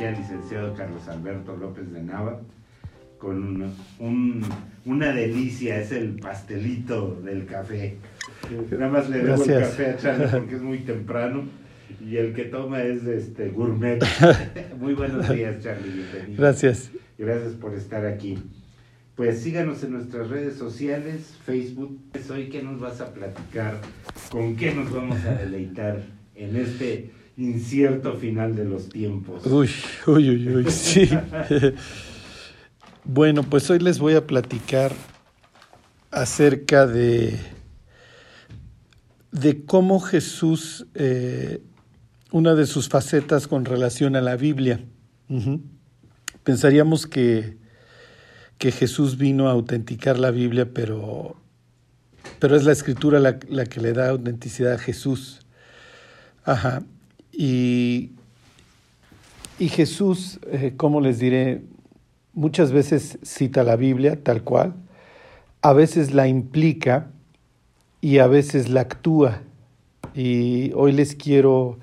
aquí al licenciado Carlos Alberto López de Nava con una delicia, es el pastelito del café. Nada más le debo el café a Charlie porque es muy temprano y el que toma es este gourmet. muy buenos días, Charlie, bienvenido. Gracias. Gracias por estar aquí. Pues síganos en nuestras redes sociales, Facebook. Hoy, ¿qué nos vas a platicar? ¿Con qué nos vamos a deleitar en este incierto final de los tiempos? Uy, uy, uy, uy, sí. bueno, pues hoy les voy a platicar acerca de, de cómo Jesús, eh, una de sus facetas con relación a la Biblia. Pensaríamos que que Jesús vino a autenticar la Biblia, pero, pero es la escritura la, que le da autenticidad a Jesús. Ajá. Y, y Jesús, eh, como les diré, muchas veces cita la Biblia tal cual, a veces la implica y a veces la actúa. Y hoy les quiero,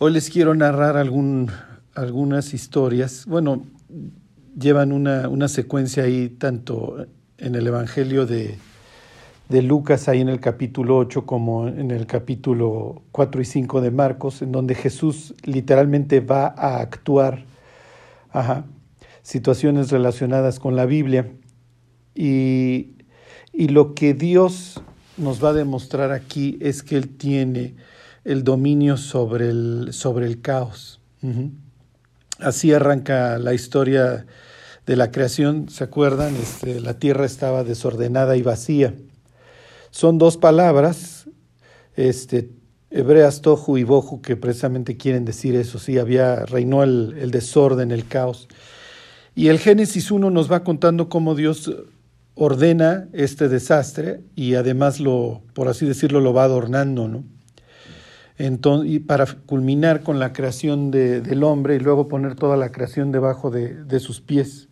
hoy les quiero narrar algún, algunas historias. Bueno, llevan una, una secuencia ahí tanto en el Evangelio de, de Lucas, ahí en el capítulo 8, como en el capítulo 4 y 5 de Marcos, en donde Jesús literalmente va a actuar situaciones relacionadas con la Biblia. Y, y, lo que Dios nos va a demostrar aquí es que Él tiene el dominio sobre el, sobre el caos. Así arranca la historia de la creación, ¿se acuerdan? Este, la tierra estaba desordenada y vacía. Son dos palabras, este, hebreas tohu y bohu, que precisamente quieren decir eso, sí, había, reinó el, el desorden, el caos. Y el Génesis 1 nos va contando cómo Dios ordena este desastre y además lo, por así decirlo, lo va adornando, ¿no? Entonces, y para culminar con la creación de, del hombre y luego poner toda la creación debajo de, de, sus pies.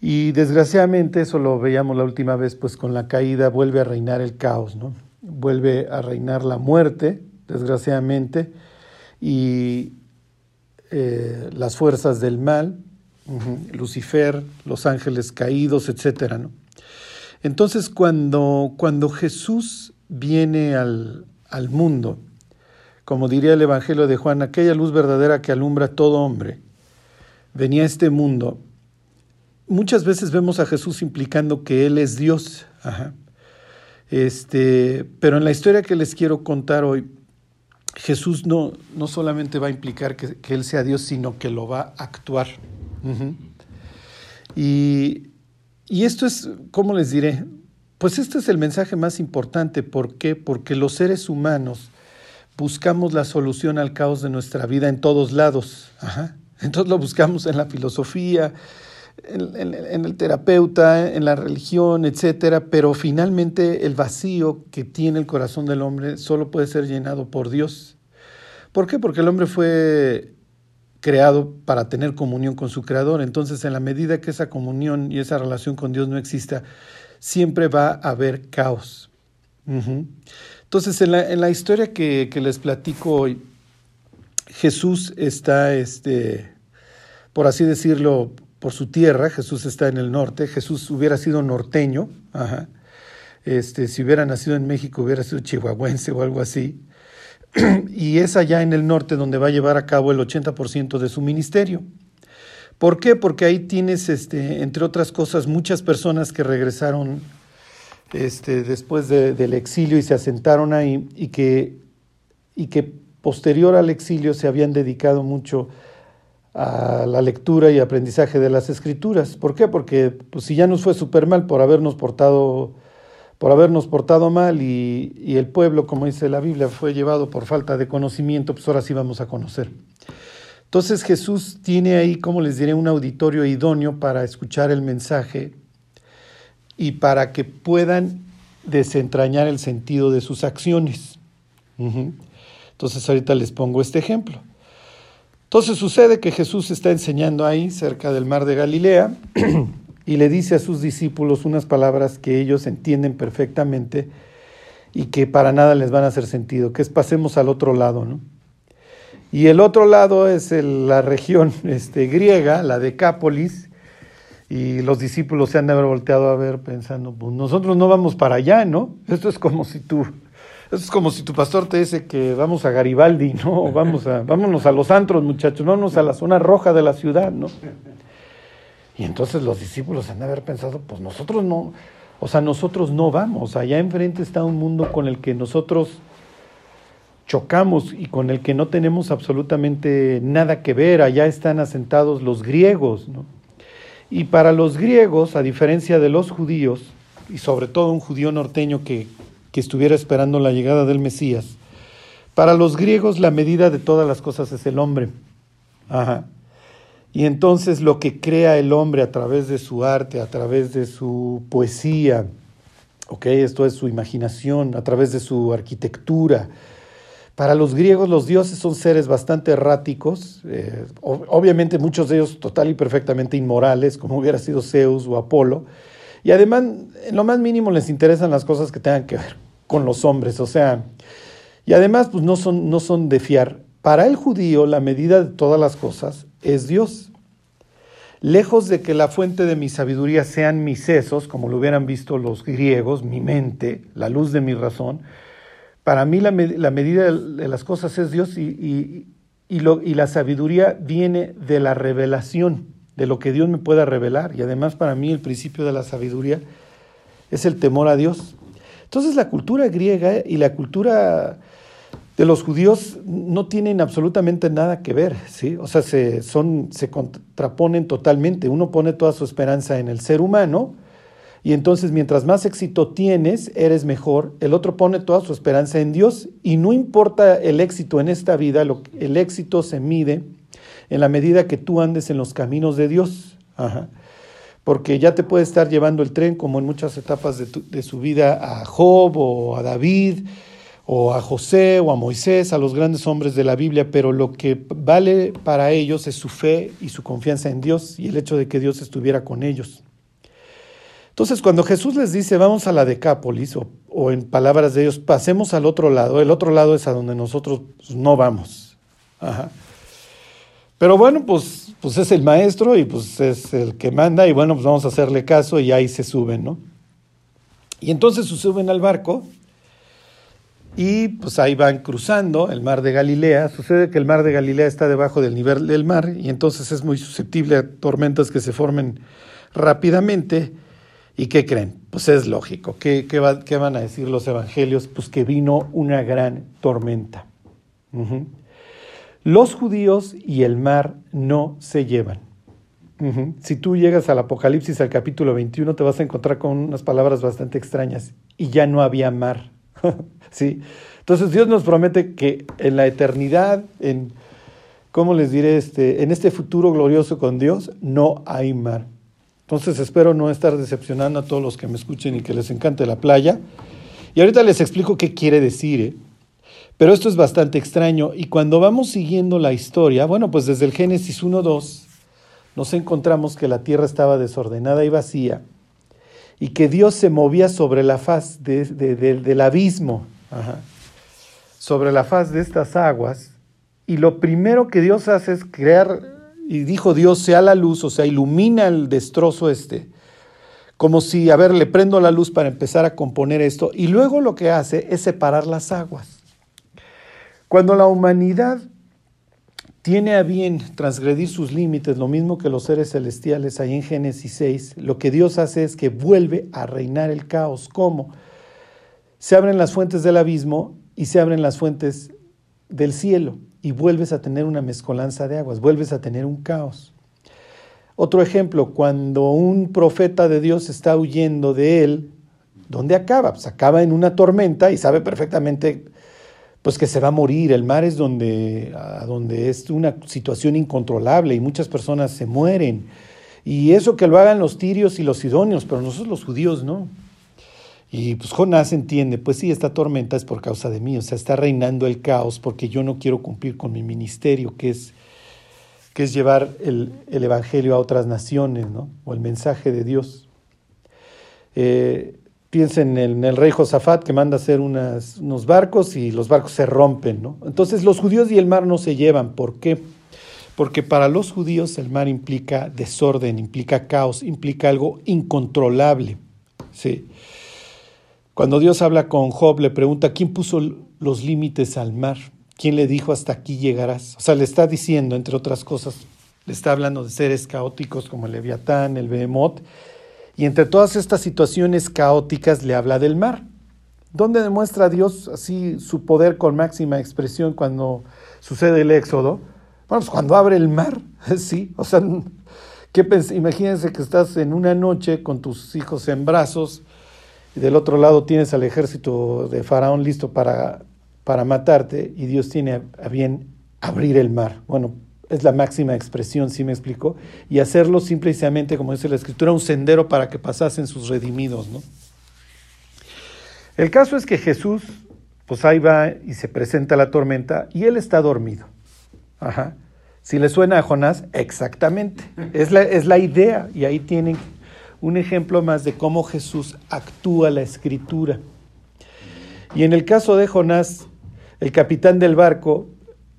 Y desgraciadamente, eso lo veíamos la última vez, pues con la caída vuelve a reinar el caos, ¿no? Vuelve a reinar la muerte, desgraciadamente, y eh, las fuerzas del mal, Lucifer, los ángeles caídos, etcétera, ¿no? Entonces, cuando, cuando Jesús viene al, al mundo, como diría el Evangelio de Juan, aquella luz verdadera que alumbra a todo hombre, venía a este mundo. Muchas veces vemos a Jesús implicando que Él es Dios. Este, pero en la historia que les quiero contar hoy, Jesús no, no solamente va a implicar que, Él sea Dios, sino que lo va a actuar. y, y esto es, ¿cómo les diré? Pues este es el mensaje más importante. ¿Por qué? Porque los seres humanos buscamos la solución al caos de nuestra vida en todos lados. Entonces lo buscamos en la filosofía, en, el terapeuta, en la religión, etcétera, pero finalmente el vacío que tiene el corazón del hombre solo puede ser llenado por Dios. ¿Por qué? Porque el hombre fue creado para tener comunión con su creador. Entonces, en la medida que esa comunión y esa relación con Dios no exista, siempre va a haber caos. Entonces, en la, en la historia que, que, les platico hoy, Jesús está, este, por así decirlo, por su tierra, Jesús está en el norte, Jesús hubiera sido norteño. Este, si hubiera nacido en México hubiera sido chihuahuense o algo así, y es allá en el norte donde va a llevar a cabo el 80% de su ministerio. ¿Por qué? Porque ahí tienes, este, entre otras cosas, muchas personas que regresaron este, después del exilio y se asentaron ahí y que, y que posterior al exilio se habían dedicado mucho a la lectura y aprendizaje de las escrituras. ¿Por qué? Porque pues, si ya nos fue súper mal por habernos portado por habernos portado mal y, y, el pueblo, como dice la Biblia, fue llevado por falta de conocimiento, pues ahora sí vamos a conocer. Entonces Jesús tiene ahí, como les diré, un auditorio idóneo para escuchar el mensaje y para que puedan desentrañar el sentido de sus acciones. Entonces ahorita les pongo este ejemplo. Entonces sucede que Jesús está enseñando ahí cerca del mar de Galilea y le dice a sus discípulos unas palabras que ellos entienden perfectamente y que para nada les van a hacer sentido, que es pasemos al otro lado, ¿no? Y el otro lado es la región este, griega, la Decápolis, y los discípulos se han de haber volteado a ver pensando, pues nosotros no vamos para allá, ¿no? Esto es como si tú, es como si tu pastor te dice que vamos a Garibaldi, ¿no? Vamos a, vámonos a los antros, muchachos, vámonos a la zona roja de la ciudad, ¿no? Y entonces los discípulos han de haber pensado, pues nosotros no, o sea, nosotros no vamos, allá enfrente está un mundo con el que nosotros chocamos y con el que no tenemos absolutamente nada que ver, allá están asentados los griegos, ¿no? Y para los griegos, a diferencia de los judíos, y sobre todo un judío norteño que, estuviera esperando la llegada del Mesías, para los griegos la medida de todas las cosas es el hombre. Ajá. Y entonces lo que crea el hombre a través de su arte, a través de su poesía, okay, esto es su imaginación, a través de su arquitectura. Para los griegos los dioses son seres bastante erráticos, eh, obviamente muchos de ellos total y perfectamente inmorales, como hubiera sido Zeus o Apolo, y además en lo más mínimo les interesan las cosas que tengan que ver con los hombres, o sea, y además pues no son, no son de fiar. Para el judío la medida de todas las cosas es Dios. Lejos de que la fuente de mi sabiduría sean mis sesos, como lo hubieran visto los griegos, mi mente, la luz de mi razón, para mí la, medida de las cosas es Dios y, lo, y la sabiduría viene de la revelación, de lo que Dios me pueda revelar. Y además para mí el principio de la sabiduría es el temor a Dios. Entonces la cultura griega y la cultura de los judíos no tienen absolutamente nada que ver, ¿sí? O sea, se, son, se contraponen totalmente. Uno pone toda su esperanza en el ser humano y entonces mientras más éxito tienes, eres mejor. El otro pone toda su esperanza en Dios y no importa el éxito en esta vida, lo, el éxito se mide en la medida que tú andes en los caminos de Dios. Porque ya te puede estar llevando el tren como en muchas etapas de, de su vida a Job o a David o a José o a Moisés, a los grandes hombres de la Biblia, pero lo que vale para ellos es su fe y su confianza en Dios y el hecho de que Dios estuviera con ellos. Entonces, cuando Jesús les dice, vamos a la Decápolis, o, en palabras de ellos, pasemos al otro lado, el otro lado es a donde nosotros no vamos. Pero bueno, pues, pues es el maestro y pues es el que manda y bueno, pues vamos a hacerle caso y ahí se suben, ¿no? Y entonces se suben al barco y pues ahí van cruzando el mar de Galilea. Sucede que el mar de Galilea está debajo del nivel del mar y entonces es muy susceptible a tormentas que se formen rápidamente. ¿Y qué creen? Pues es lógico. ¿Qué, van a decir los evangelios? Pues que vino una gran tormenta. Los judíos y el mar no se llevan. Si tú llegas al Apocalipsis, al capítulo 21, te vas a encontrar con unas palabras bastante extrañas. Y ya no había mar. ¿sí? Entonces Dios nos promete que en la eternidad, en, ¿cómo les diré? Este, en este futuro glorioso con Dios, no hay mar. Entonces espero no estar decepcionando a todos los que me escuchen y que les encante la playa. Y ahorita les explico qué quiere decir, ¿eh? Pero esto es bastante extraño y cuando vamos siguiendo la historia, bueno, pues desde el Génesis 1.2 nos encontramos que la tierra estaba desordenada y vacía y que Dios se movía sobre la faz del abismo, sobre la faz de estas aguas, y lo primero que Dios hace es crear, y dijo Dios, sea la luz, o sea, ilumina el destrozo este, como si, a ver, le prendo la luz para empezar a componer esto, y luego lo que hace es separar las aguas. Cuando la humanidad tiene a bien transgredir sus límites, lo mismo que los seres celestiales ahí en Génesis 6, lo que Dios hace es que vuelve a reinar el caos. ¿Cómo? Se abren las fuentes del abismo y se abren las fuentes del cielo y vuelves a tener una mezcolanza de aguas, vuelves a tener un caos. Otro ejemplo, cuando un profeta de Dios está huyendo de él, ¿dónde acaba? Pues acaba en una tormenta y sabe perfectamente pues que se va a morir. El mar es donde, donde es una situación incontrolable y muchas personas se mueren. Y eso que lo hagan los tirios y los sidonios, pero nosotros los judíos no. Y pues Jonás entiende, pues sí, esta tormenta es por causa de mí, o sea, está reinando el caos porque yo no quiero cumplir con mi ministerio, que es, que es llevar el, Evangelio a otras naciones, ¿no? O el mensaje de Dios. Eh, piensen en el, rey Josafat que manda hacer unos barcos y los barcos se rompen, ¿no? Entonces los judíos y el mar no se llevan. ¿Por qué? Porque para los judíos el mar implica desorden, implica caos, implica algo incontrolable. Sí. Cuando Dios habla con Job, le pregunta, ¿quién puso los límites al mar? ¿Quién le dijo hasta aquí llegarás? O sea, le está diciendo, entre otras cosas, le está hablando de seres caóticos como el Leviatán, el Behemoth, y entre todas estas situaciones caóticas le habla del mar. ¿Dónde demuestra Dios así su poder con máxima expresión cuando sucede el éxodo? Bueno, pues cuando abre el mar, sí. O sea, ¿qué imagínense que estás en una noche con tus hijos en brazos y del otro lado tienes al ejército de Faraón listo para, para matarte y Dios tiene a bien abrir el mar. Bueno, es la máxima expresión, ¿sí me explico? Y hacerlo simplemente, como dice la escritura, un sendero para que pasasen sus redimidos, ¿no? El caso es que Jesús, pues ahí va y se presenta la tormenta y él está dormido. Ajá. Si le suena a Jonás, exactamente. Es la, es la idea y ahí tienen un ejemplo más de cómo Jesús actúa la escritura. Y en el caso de Jonás, el capitán del barco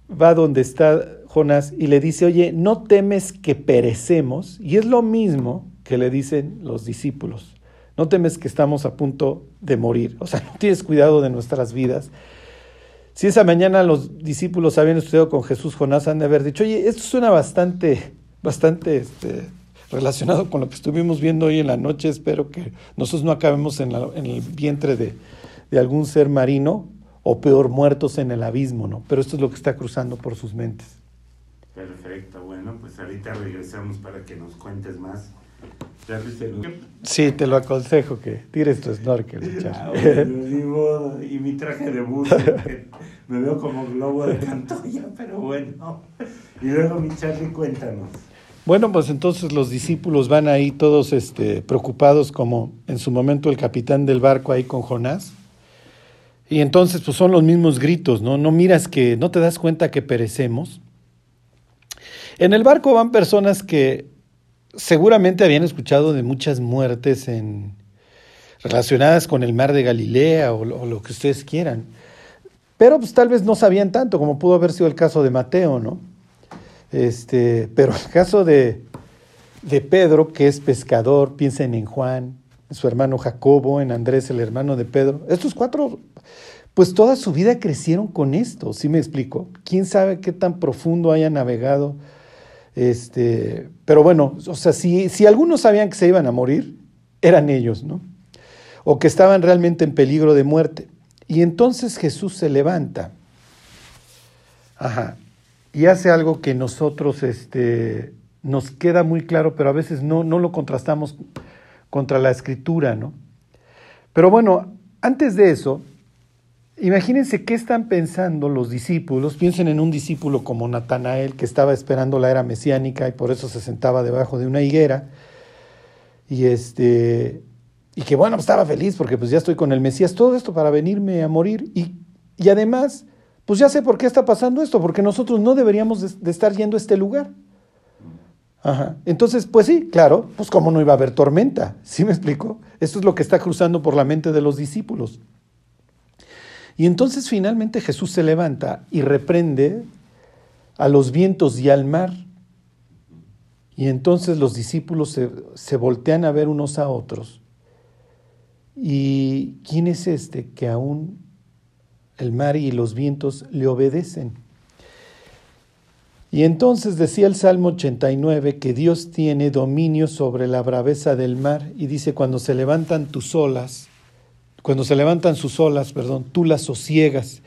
va donde está Jonás y le dice, oye, no temes que perecemos. Y es lo mismo que le dicen los discípulos. No temes que estamos a punto de morir. O sea, no tienes cuidado de nuestras vidas. Si esa mañana los discípulos habían estudiado con Jesús, Jonás han de haber dicho, oye, esto suena bastante, bastante este, relacionado con lo que estuvimos viendo hoy en la noche. Espero que nosotros no acabemos en, en el vientre de, de algún ser marino o peor, muertos en el abismo, ¿no? Pero esto es lo que está cruzando por sus mentes. Perfecto, bueno, pues ahorita regresamos para que nos cuentes más. Sí, te lo aconsejo que tires tu snorkel. Ah, y mi traje de buzo, me veo como globo de cantoya, pero bueno. Y luego mi Charlie, cuéntanos. Bueno, pues entonces los discípulos van ahí todos este, preocupados como en su momento el capitán del barco ahí con Jonás. Y entonces pues son los mismos gritos, ¿no? No miras que, no te das cuenta que perecemos. En el barco van personas que seguramente habían escuchado de muchas muertes relacionadas con el mar de Galilea o, lo que ustedes quieran. Pero pues tal vez no sabían tanto, como pudo haber sido el caso de Mateo, ¿no? Este, pero el caso de, de Pedro, que es pescador, piensen en Juan, en su hermano Jacobo, en Andrés, el hermano de Pedro. Estos cuatro, pues toda su vida crecieron con esto, ¿sí me explico? ¿Quién sabe qué tan profundo haya navegado este, pero bueno, o sea, si, si algunos sabían que se iban a morir, eran ellos, ¿no? O que estaban realmente en peligro de muerte. Y entonces Jesús se levanta. Ajá. Y hace algo que nosotros este, nos queda muy claro, pero a veces no, no lo contrastamos contra la escritura, ¿no? Pero bueno, antes de eso, Imagínense qué están pensando los discípulos. Piensen en un discípulo como Natanael, que estaba esperando la era mesiánica y por eso se sentaba debajo de una higuera. Y, este, y que bueno, estaba feliz porque pues ya estoy con el Mesías, todo esto para venirme a morir. Y, y además, pues ya sé por qué está pasando esto, porque nosotros no deberíamos de, estar yendo a este lugar. Ajá. Entonces, pues sí, claro, pues cómo no iba a haber tormenta, ¿sí me explico? Esto es lo que está cruzando por la mente de los discípulos. Y entonces finalmente Jesús se levanta y reprende a los vientos y al mar. Y entonces los discípulos se, voltean a ver unos a otros. ¿Y quién es este que aún el mar y los vientos le obedecen? Y entonces decía el Salmo 89 que Dios tiene dominio sobre la braveza del mar y dice, cuando se levantan tus olas, cuando se levantan sus olas, perdón, tú las sosiegas.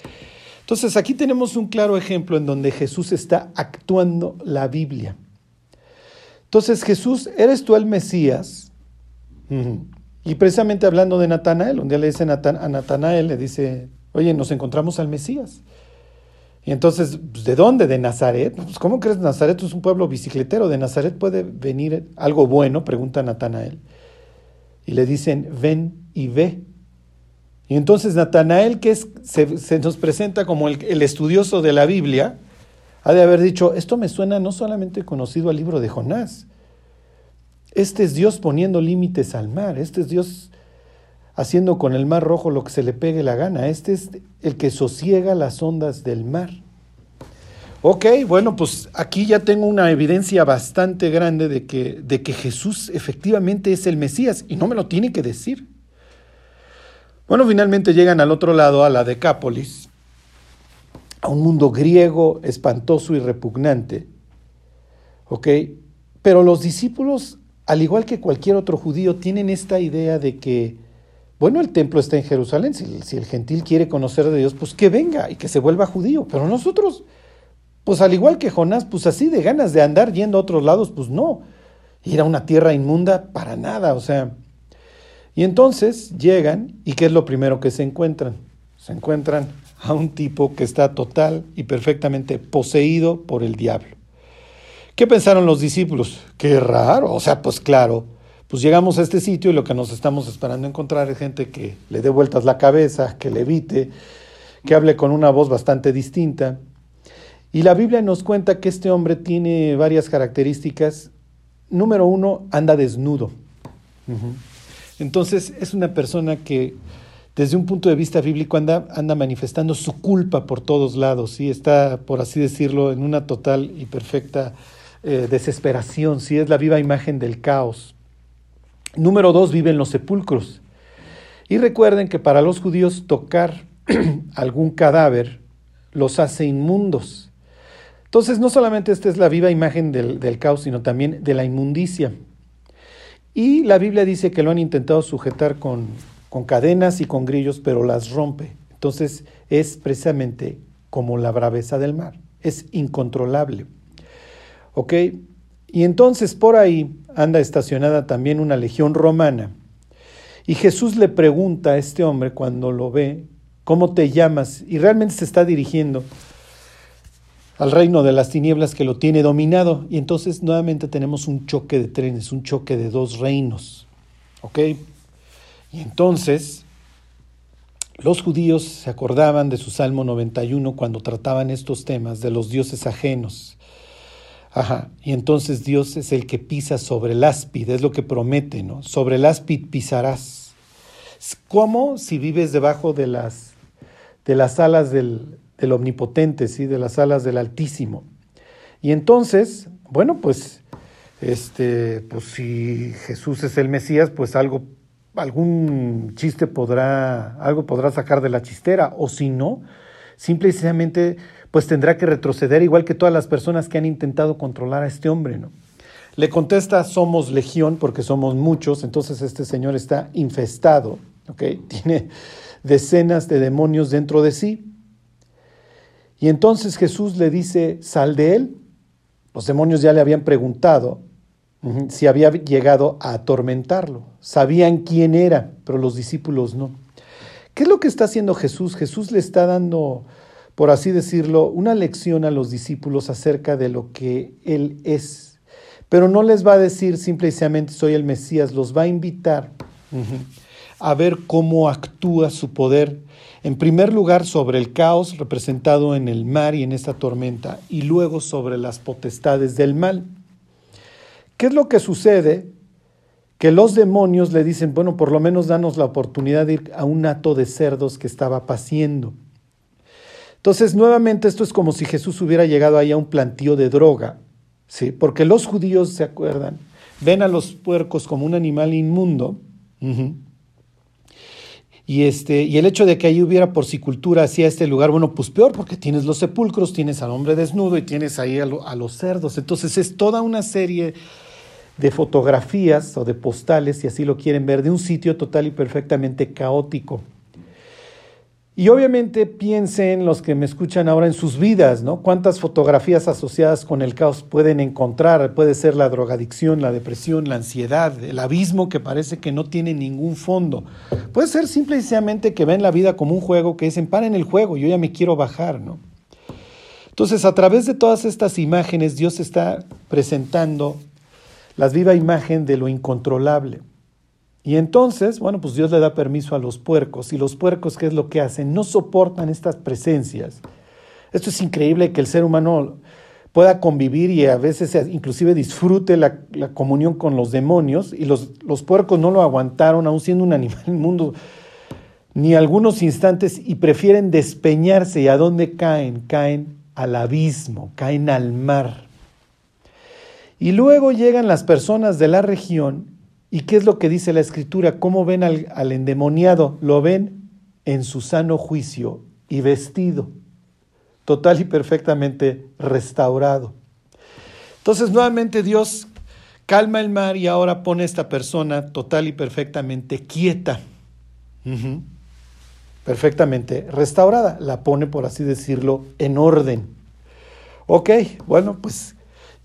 Entonces aquí tenemos un claro ejemplo en donde Jesús está actuando la Biblia. Entonces Jesús, ¿eres tú el Mesías? Y precisamente hablando de Natanael, un día le dice a Natanael, le dice, oye, nos encontramos al Mesías. Y entonces, pues, ¿de dónde? ¿De Nazaret? Pues, ¿Cómo crees Nazaret es un pueblo bicicletero? ¿De Nazaret puede venir algo bueno? Pregunta Natanael. Y le dicen, ven y ve. Y entonces Natanael, que se, nos presenta como el, estudioso de la Biblia, ha de haber dicho, esto me suena no solamente conocido al libro de Jonás, este es Dios poniendo límites al mar, este es Dios haciendo con el mar rojo lo que se le pegue la gana. Este es el que sosiega las ondas del mar. Ok, bueno, pues aquí ya tengo una evidencia bastante grande de que, de que Jesús efectivamente es el Mesías y no me lo tiene que decir. Bueno, finalmente llegan al otro lado, a la Decápolis, a un mundo griego espantoso y repugnante. ¿Ok? Pero los discípulos, al igual que cualquier otro judío, tienen esta idea de que, bueno, el templo está en Jerusalén, si, el gentil quiere conocer de Dios, pues que venga y que se vuelva judío. Pero nosotros, pues al igual que Jonás, pues así de ganas de andar yendo a otros lados, pues no. Ir a una tierra inmunda, para nada, o sea. Y entonces llegan y ¿qué es lo primero que se encuentran? Se encuentran a un tipo que está total y perfectamente poseído por el diablo. ¿Qué pensaron los discípulos? Qué raro, o sea, pues claro, pues llegamos a este sitio y lo que nos estamos esperando encontrar es gente que le dé vueltas la cabeza, que le evite, que hable con una voz bastante distinta. Y la Biblia nos cuenta que este hombre tiene varias características. Número uno, anda desnudo. Entonces es una persona que desde un punto de vista bíblico anda, manifestando su culpa por todos lados, ¿sí? está, por así decirlo, en una total y perfecta eh, desesperación, ¿sí? es la viva imagen del caos. Número dos, vive en los sepulcros. Y recuerden que para los judíos tocar algún cadáver los hace inmundos. Entonces, no solamente esta es la viva imagen del caos, sino también de la inmundicia. Y la Biblia dice que lo han intentado sujetar con, con cadenas y con grillos, pero las rompe. Entonces es precisamente como la braveza del mar, es incontrolable. ¿Ok? Y entonces por ahí anda estacionada también una legión romana. Y Jesús le pregunta a este hombre cuando lo ve, ¿cómo te llamas? Y realmente se está dirigiendo al reino de las tinieblas que lo tiene dominado. Y entonces nuevamente tenemos un choque de trenes, un choque de dos reinos. ¿Ok? Y entonces los judíos se acordaban de su Salmo 91 cuando trataban estos temas de los dioses ajenos. Ajá, y entonces Dios es el que pisa sobre el áspid, es lo que promete, ¿no? Sobre el áspid pisarás. ¿Cómo si vives debajo de las, de las alas del, del omnipotente, ¿sí? De las alas del Altísimo? Y entonces, bueno, pues, este, pues si Jesús es el Mesías, pues algo algún chiste podrá, algo podrá sacar de la chistera, o si no, simple y sencillamente, pues tendrá que retroceder igual que todas las personas que han intentado controlar a este hombre, ¿no? Le contesta, somos legión porque somos muchos, entonces este señor está infestado, ¿ok? Tiene decenas de demonios dentro de sí. Y entonces Jesús le dice, sal de él. Los demonios ya le habían preguntado, si había llegado a atormentarlo. Sabían quién era, pero los discípulos no. ¿Qué es lo que está haciendo Jesús? Jesús le está dando, por así decirlo, una lección a los discípulos acerca de lo que Él es. Pero no les va a decir simplemente soy el Mesías, los va a invitar a ver cómo actúa su poder. En primer lugar, sobre el caos representado en el mar y en esta tormenta, y luego sobre las potestades del mal. ¿Qué es lo que sucede? Que los demonios le dicen, bueno, por lo menos danos la oportunidad de ir a un hato de cerdos que estaba paciendo. Entonces, nuevamente, esto es como si Jesús hubiera llegado ahí a un plantío de droga, ¿sí? Porque los judíos, ¿se acuerdan? Ven a los puercos como un animal inmundo. Y, este, y el hecho de que ahí hubiera porcicultura hacia este lugar, bueno, pues peor, porque tienes los sepulcros, tienes al hombre desnudo y tienes ahí a, a los cerdos. Entonces es toda una serie de fotografías o de postales, si así lo quieren ver, de un sitio total y perfectamente caótico. Y obviamente piensen los que me escuchan ahora en sus vidas, ¿no? ¿Cuántas fotografías asociadas con el caos pueden encontrar? Puede ser la drogadicción, la depresión, la ansiedad, el abismo que parece que no tiene ningún fondo. Puede ser simplemente que ven la vida como un juego, que dicen, paren el juego, yo ya me quiero bajar, ¿no? Entonces, a través de todas estas imágenes, Dios está presentando la viva imagen de lo incontrolable. Y entonces, bueno, pues Dios le da permiso a los puercos y los puercos, ¿qué es lo que hacen? No soportan estas presencias. Esto es increíble que el ser humano pueda convivir y a veces inclusive disfrute la, comunión con los demonios y los, los, puercos no lo aguantaron, aún siendo un animal inmundo, ni algunos instantes y prefieren despeñarse y a dónde caen, caen al abismo, caen al mar. Y luego llegan las personas de la región y ¿qué es lo que dice la escritura? ¿Cómo ven al, endemoniado? Lo ven en su sano juicio y vestido total y perfectamente restaurado. Entonces nuevamente Dios calma el mar y ahora pone a esta persona total y perfectamente quieta, perfectamente restaurada, la pone por así decirlo en orden. Ok, bueno, pues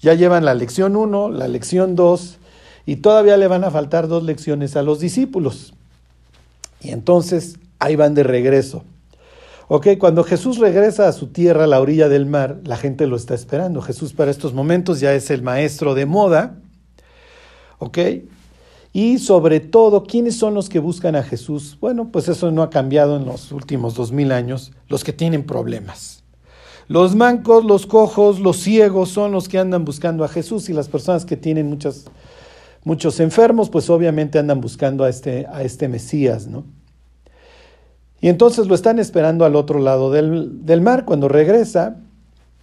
ya llevan la lección 1, la lección 2 y todavía le van a faltar dos lecciones a los discípulos. Y entonces ahí van de regreso. Ok, cuando Jesús regresa a su tierra, a la orilla del mar, la gente lo está esperando. Jesús para estos momentos ya es el maestro de moda. Ok, y sobre todo, ¿quiénes son los que buscan a Jesús? Bueno, pues eso no ha cambiado en los últimos dos mil años, los que tienen problemas. Los mancos, los cojos, los ciegos son los que andan buscando a Jesús y las personas que tienen muchas, muchos enfermos, pues obviamente andan buscando a este, a este Mesías, ¿no? Y entonces lo están esperando al otro lado del, mar cuando regresa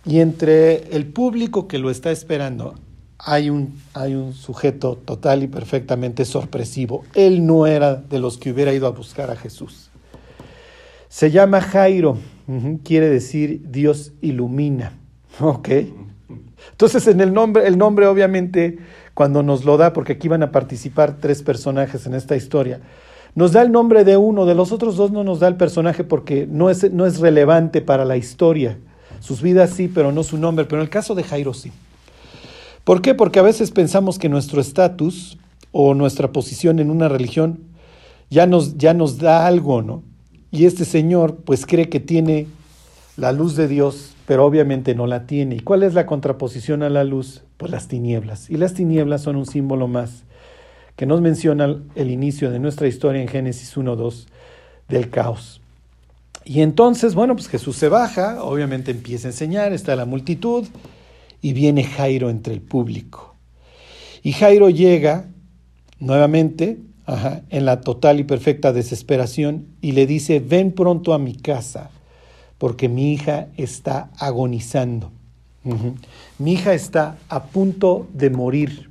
y entre el público que lo está esperando hay un, hay un sujeto total y perfectamente sorpresivo. Él no era de los que hubiera ido a buscar a Jesús. Se llama Jairo, quiere decir Dios ilumina. Ok. Entonces en el nombre, el nombre obviamente cuando nos lo da, porque aquí van a participar tres personajes en esta historia, nos da el nombre de uno, de los otros dos no nos da el personaje porque no es, no es relevante para la historia. Sus vidas sí, pero no su nombre. Pero en el caso de Jairo sí. ¿Por qué? Porque a veces pensamos que nuestro estatus o nuestra posición en una religión ya nos, ya nos da algo, ¿no? Y este señor pues cree que tiene la luz de Dios, pero obviamente no la tiene. ¿Y cuál es la contraposición a la luz? Pues las tinieblas. Y las tinieblas son un símbolo más que nos menciona el inicio de nuestra historia en Génesis 1.2 del caos. Y entonces, bueno, pues Jesús se baja, obviamente empieza a enseñar, está la multitud y viene Jairo entre el público. Y Jairo llega nuevamente en la total y perfecta desesperación y le dice, ven pronto a mi casa porque mi hija está agonizando. Mi hija está a punto de morir.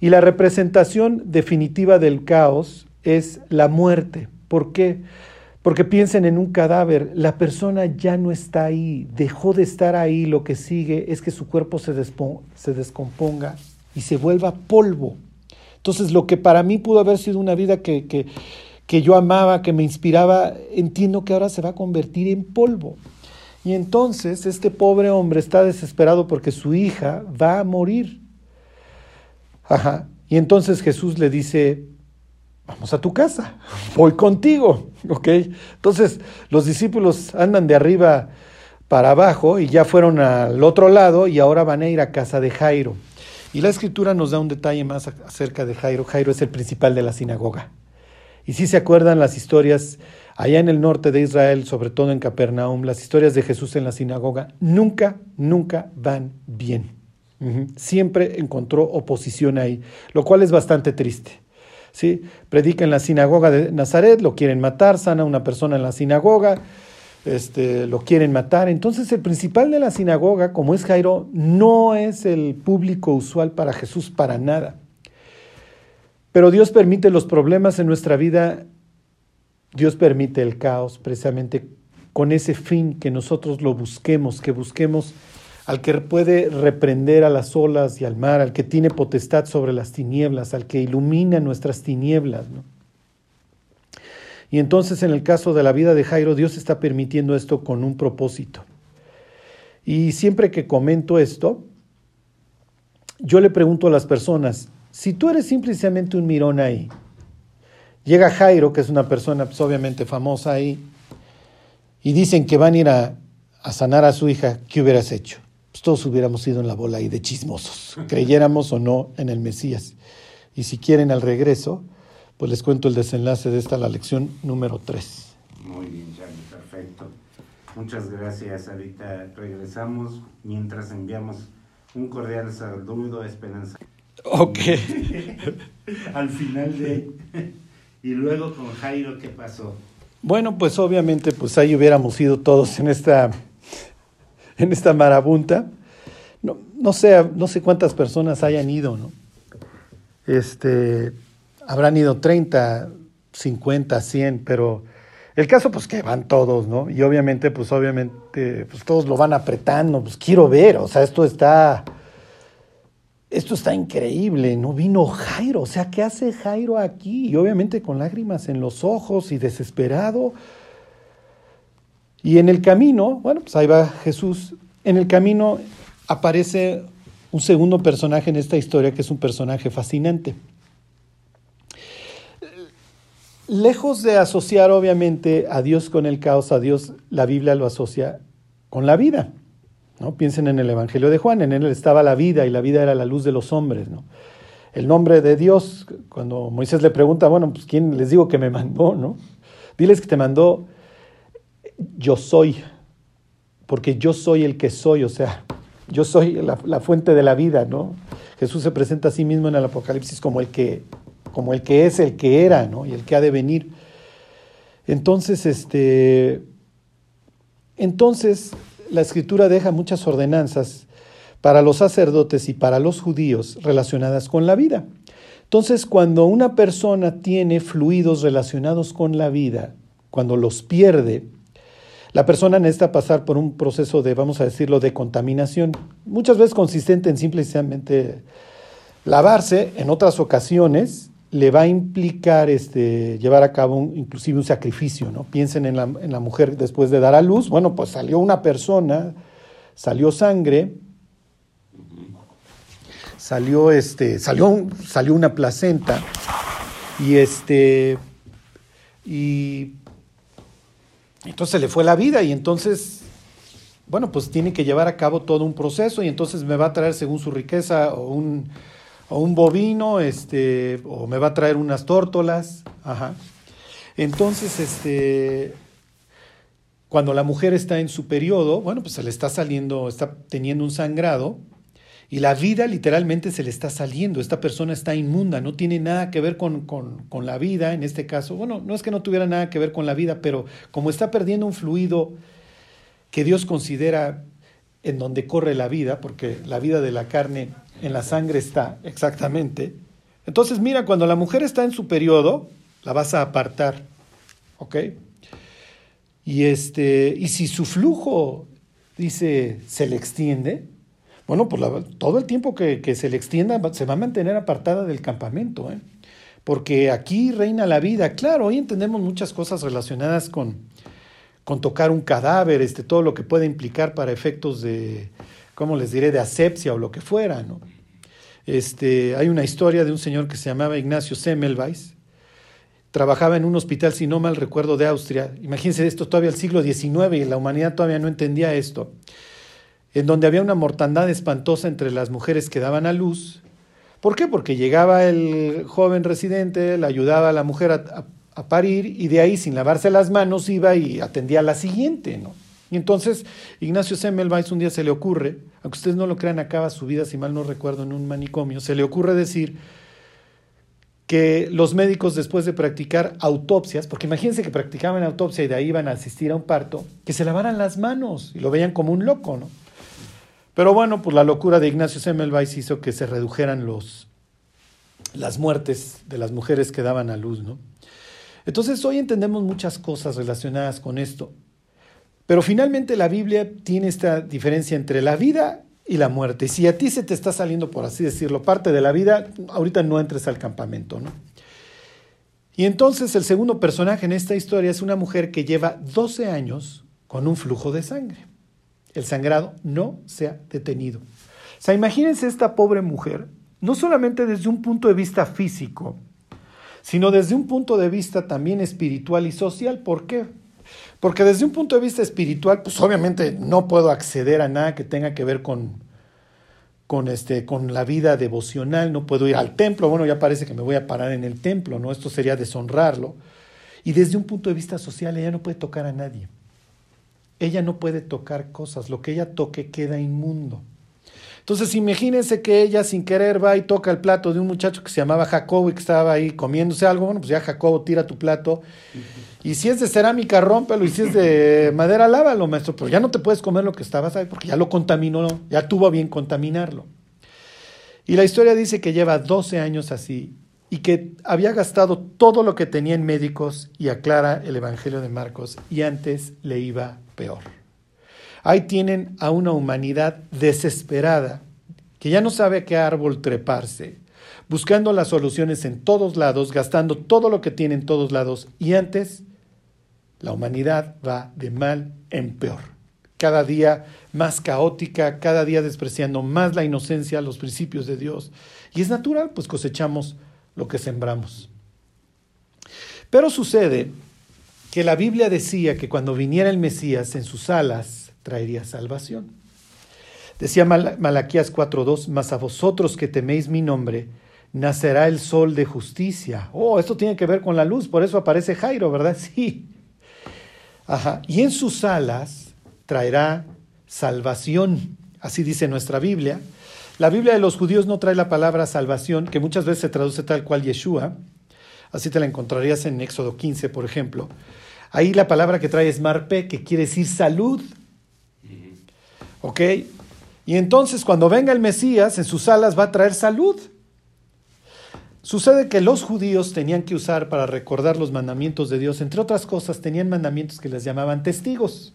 Y la representación definitiva del caos es la muerte. ¿Por qué? Porque piensen en un cadáver, la persona ya no está ahí, dejó de estar ahí, lo que sigue es que su cuerpo se, se descomponga y se vuelva polvo. Entonces lo que para mí pudo haber sido una vida que, que, que yo amaba, que me inspiraba, entiendo que ahora se va a convertir en polvo. Y entonces este pobre hombre está desesperado porque su hija va a morir. Ajá. Y entonces Jesús le dice, vamos a tu casa, voy contigo, ¿ok? Entonces los discípulos andan de arriba para abajo y ya fueron al otro lado y ahora van a ir a casa de Jairo. Y la escritura nos da un detalle más acerca de Jairo. Jairo es el principal de la sinagoga. Y si se acuerdan las historias allá en el norte de Israel, sobre todo en Capernaum, las historias de Jesús en la sinagoga, nunca, nunca van bien. Siempre encontró oposición ahí, lo cual es bastante triste. ¿sí? Predica en la sinagoga de Nazaret, lo quieren matar, sana una persona en la sinagoga, este, lo quieren matar. Entonces el principal de la sinagoga, como es Jairo, no es el público usual para Jesús para nada. Pero Dios permite los problemas en nuestra vida, Dios permite el caos precisamente con ese fin que nosotros lo busquemos, que busquemos al que puede reprender a las olas y al mar, al que tiene potestad sobre las tinieblas, al que ilumina nuestras tinieblas. Y entonces en el caso de la vida de Jairo, Dios está permitiendo esto con un propósito. Y siempre que comento esto, yo le pregunto a las personas, si tú eres simplemente un mirón ahí, llega Jairo, que es una persona pues, obviamente famosa ahí, y dicen que van a ir a, a sanar a su hija, ¿qué hubieras hecho? pues todos hubiéramos ido en la bola ahí de chismosos, creyéramos o no en el Mesías. Y si quieren al regreso, pues les cuento el desenlace de esta, la lección número 3. Muy bien, Charlie, perfecto. Muchas gracias. Ahorita regresamos mientras enviamos un cordial saludo a Esperanza. Ok. Al final de... y luego con Jairo, ¿qué pasó? Bueno, pues obviamente, pues ahí hubiéramos ido todos en esta, en esta marabunta. No, no sé, no sé cuántas personas hayan ido, ¿no? Este, habrán ido 30, 50, 100, pero el caso pues que van todos, ¿no? Y obviamente, pues obviamente, pues todos lo van apretando, pues quiero ver, o sea, esto está, esto está increíble, ¿no? Vino Jairo, o sea, ¿qué hace Jairo aquí? Y obviamente con lágrimas en los ojos y desesperado. Y en el camino, bueno, pues ahí va Jesús, en el camino aparece un segundo personaje en esta historia que es un personaje fascinante. Lejos de asociar obviamente a Dios con el caos, a Dios la Biblia lo asocia con la vida. ¿No? Piensen en el Evangelio de Juan, en él estaba la vida y la vida era la luz de los hombres. ¿no? El nombre de Dios, cuando Moisés le pregunta, bueno, pues ¿quién les digo que me mandó? ¿no? Diles que te mandó, yo soy, porque yo soy el que soy, o sea, yo soy la, la fuente de la vida. ¿no? Jesús se presenta a sí mismo en el Apocalipsis como el que como el que es, el que era, ¿no? Y el que ha de venir. Entonces, este, entonces la escritura deja muchas ordenanzas para los sacerdotes y para los judíos relacionadas con la vida. Entonces, cuando una persona tiene fluidos relacionados con la vida, cuando los pierde, la persona necesita pasar por un proceso de, vamos a decirlo, de contaminación, muchas veces consistente en simplemente lavarse, en otras ocasiones le va a implicar este, llevar a cabo inclusive un sacrificio, ¿no? Piensen en la, en la, mujer después de dar a luz, bueno, pues salió una persona, salió sangre, salió, este, salió, salió una placenta y este, y entonces le fue la vida y entonces, bueno, pues tiene que llevar a cabo todo un proceso y entonces me va a traer según su riqueza o un o un bovino, este, o me va a traer unas tórtolas, ajá. Entonces, este, cuando la mujer está en su periodo, bueno, pues se le está saliendo, está teniendo un sangrado, y la vida literalmente se le está saliendo. Esta persona está inmunda, no tiene nada que ver con, con, con, la vida en este caso. Bueno, no es que no tuviera nada que ver con la vida, pero como está perdiendo un fluido que Dios considera en donde corre la vida, porque la vida de la carne en la sangre está, exactamente. Entonces, mira, cuando la mujer está en su periodo, la vas a apartar, ¿ok? Y, este, y si su flujo, dice, se le extiende, bueno, pues todo el tiempo que, que, se le extienda se va a mantener apartada del campamento, ¿eh? porque aquí reina la vida. Claro, hoy entendemos muchas cosas relacionadas con, con tocar un cadáver, este, todo lo que puede implicar para efectos de, ¿cómo les diré?, de asepsia o lo que fuera, ¿no? Este, hay una historia de un señor que se llamaba Ignacio Semmelweis, trabajaba en un hospital, si no mal recuerdo, de Austria. Imagínense esto todavía el siglo XIX y la humanidad todavía no entendía esto. En donde había una mortandad espantosa entre las mujeres que daban a luz. ¿Por qué? Porque llegaba el joven residente, le ayudaba a la mujer a, a parir y de ahí, sin lavarse las manos, iba y atendía a la siguiente, ¿no? Y entonces Ignacio Semmelweis un día se le ocurre, aunque ustedes no lo crean, acaba su vida, si mal no recuerdo, en un manicomio, se le ocurre decir que los médicos después de practicar autopsias, porque imagínense que practicaban autopsia y de ahí iban a asistir a un parto, que se lavaran las manos y lo veían como un loco, ¿no? Pero bueno, pues la locura de Ignacio Semmelweis hizo que se redujeran los, las muertes de las mujeres que daban a luz, ¿no? Entonces hoy entendemos muchas cosas relacionadas con esto. Pero finalmente la Biblia tiene esta diferencia entre la vida y la muerte. Si a ti se te está saliendo, por así decirlo, parte de la vida, ahorita no entres al campamento, ¿no? Y entonces el segundo personaje en esta historia es una mujer que lleva 12 años con un flujo de sangre. El sangrado no se ha detenido. O sea, imagínense esta pobre mujer, no solamente desde un punto de vista físico, sino desde un punto de vista también espiritual y social. ¿Por qué? Porque desde un punto de vista espiritual, pues obviamente no puedo acceder a nada que tenga que ver con, con, este, con la vida devocional, no puedo ir al templo, bueno, ya parece que me voy a parar en el templo, ¿no? Esto sería deshonrarlo. Y desde un punto de vista social, ella no puede tocar a nadie. ella no puede tocar cosas, lo que ella toque queda inmundo. Entonces imagínense que ella sin querer va y toca el plato de un muchacho que se llamaba Jacobo y que estaba ahí comiéndose algo, bueno, pues ya Jacobo tira tu plato. Y si es de cerámica, rómpelo, y si es de madera, lávalo, maestro, pero ya no te puedes comer lo que estabas ahí porque ya lo contaminó, ya tuvo bien contaminarlo. Y la historia dice que lleva 12 años así y que había gastado todo lo que tenía en médicos y aclara el Evangelio de Marcos y antes le iba peor. Ahí tienen a una humanidad desesperada que ya no sabe a qué árbol treparse, buscando las soluciones en todos lados, gastando todo lo que tiene en todos lados y antes la humanidad va de mal en peor. Cada día más caótica, cada día despreciando más la inocencia, los principios de Dios. Y es natural, pues cosechamos lo que sembramos. Pero sucede que la Biblia decía que cuando viniera el Mesías en sus alas, traería salvación. Decía Malaquías 4.2, mas a vosotros que teméis mi nombre, nacerá el sol de justicia. Oh, esto tiene que ver con la luz, por eso aparece Jairo, ¿verdad? Sí. Ajá. Y en sus alas traerá salvación. Así dice nuestra Biblia. La Biblia de los judíos no trae la palabra salvación, que muchas veces se traduce tal cual Yeshua. Así te la encontrarías en Éxodo 15, por ejemplo. Ahí la palabra que trae es marpe, que quiere decir salud. ¿Ok? Y entonces cuando venga el Mesías, en sus alas va a traer salud. Sucede que los judíos tenían que usar para recordar los mandamientos de Dios, entre otras cosas, tenían mandamientos que les llamaban testigos.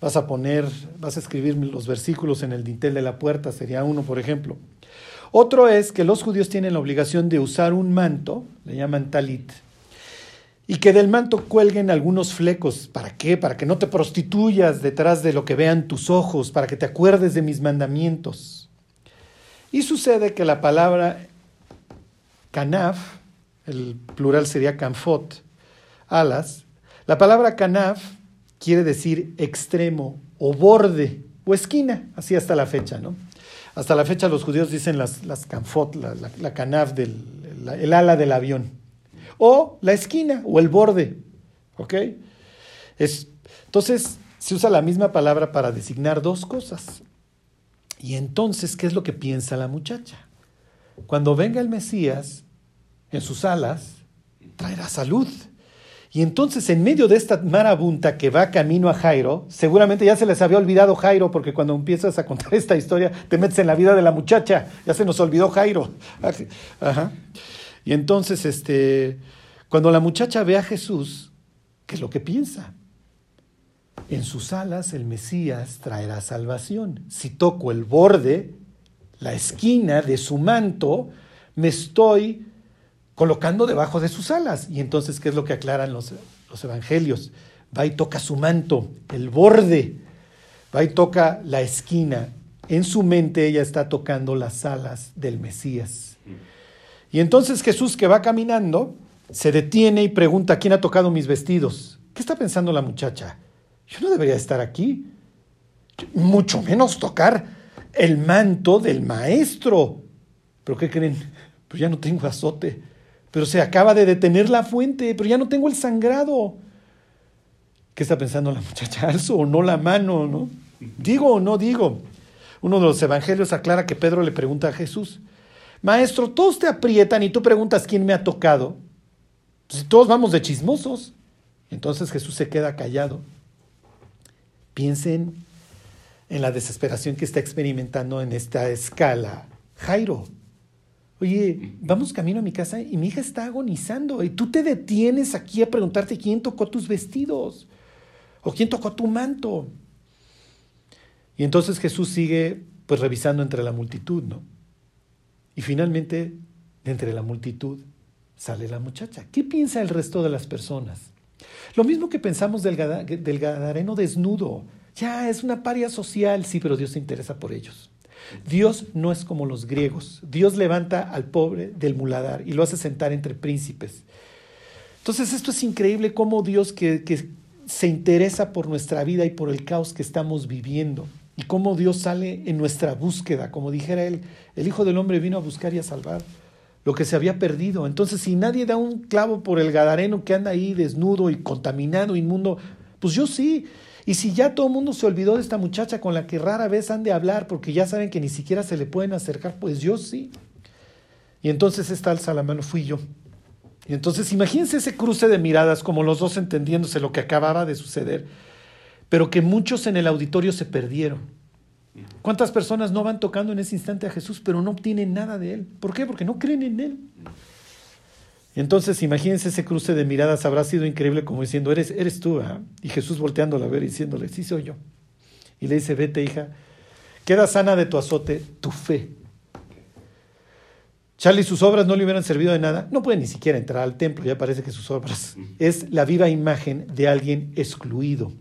Vas a poner, vas a escribir los versículos en el dintel de la puerta, sería uno, por ejemplo. Otro es que los judíos tienen la obligación de usar un manto, le llaman talit, y que del manto cuelguen algunos flecos. ¿Para qué? Para que no te prostituyas detrás de lo que vean tus ojos, para que te acuerdes de mis mandamientos. Y sucede que la palabra canaf, el plural sería canfot, alas, la palabra canaf quiere decir extremo o borde o esquina, así hasta la fecha, ¿no? Hasta la fecha los judíos dicen las, las canfot, la, canaf del el ala del avión o la esquina o el borde. ¿Ok? Es, entonces, se usa la misma palabra para designar dos cosas. Y entonces, ¿qué es lo que piensa la muchacha? Cuando venga el Mesías, en sus alas, traerá salud. Y entonces, en medio de esta marabunta que va camino a Jairo, seguramente ya se les había olvidado Jairo, porque cuando empiezas a contar esta historia, te metes en la vida de la muchacha, ya se nos olvidó Jairo. Ajá. Y entonces, este, cuando la muchacha ve a Jesús, ¿qué es lo que piensa? En sus alas el Mesías traerá salvación. Si toco el borde, la esquina de su manto, me estoy colocando debajo de sus alas. Y entonces, ¿qué es lo que aclaran los, los evangelios? Va y toca su manto, el borde, va y toca la esquina. En su mente ella está tocando las alas del Mesías. Y entonces Jesús que va caminando, se detiene y pregunta, ¿quién ha tocado mis vestidos? ¿Qué está pensando la muchacha? Yo no debería estar aquí. Mucho menos tocar el manto del maestro. ¿Pero qué creen? Pues ya no tengo azote. Pero se acaba de detener la fuente, pero ya no tengo el sangrado. ¿Qué está pensando la muchacha? ¿Alzo o no la mano? ¿no? ¿Digo o no digo? Uno de los evangelios aclara que Pedro le pregunta a Jesús, Maestro, todos te aprietan y tú preguntas quién me ha tocado. Si todos vamos de chismosos. Entonces Jesús se queda callado. Piensen en la desesperación que está experimentando en esta escala Jairo. Oye, vamos camino a mi casa y mi hija está agonizando y tú te detienes aquí a preguntarte quién tocó tus vestidos o quién tocó tu manto. Y entonces Jesús sigue pues revisando entre la multitud, ¿no? Y finalmente, entre la multitud, sale la muchacha. ¿Qué piensa el resto de las personas? Lo mismo que pensamos del, Gadareno desnudo. Ya es una paria social, sí, pero Dios se interesa por ellos. Dios no es como los griegos. Dios levanta al pobre del muladar y lo hace sentar entre príncipes. Entonces esto es increíble cómo Dios que se interesa por nuestra vida y por el caos que estamos viviendo y cómo Dios sale en nuestra búsqueda. Como dijera él, el Hijo del Hombre vino a buscar y a salvar lo que se había perdido. Entonces, si nadie da un clavo por el Gadareno que anda ahí desnudo y contaminado, inmundo, pues yo sí. Y si ya todo el mundo se olvidó de esta muchacha con la que rara vez han de hablar porque ya saben que ni siquiera se le pueden acercar, pues yo sí. Y entonces esta alza la mano, fui yo. Y entonces imagínense ese cruce de miradas, como los dos entendiéndose lo que acababa de suceder, pero que muchos en el auditorio se perdieron. ¿Cuántas personas no van tocando en ese instante a Jesús, pero no obtienen nada de Él? ¿Por qué? Porque no creen en Él. Entonces, imagínense ese cruce de miradas, habrá sido increíble como diciendo, eres, eres tú, ¿ah? y Jesús volteándola a ver y diciéndole, sí soy yo. Y le dice, vete hija, queda sana de tu azote tu fe. Charlie, sus obras no le hubieran servido de nada, no puede ni siquiera entrar al templo, ya parece que sus obras es la viva imagen de alguien excluido,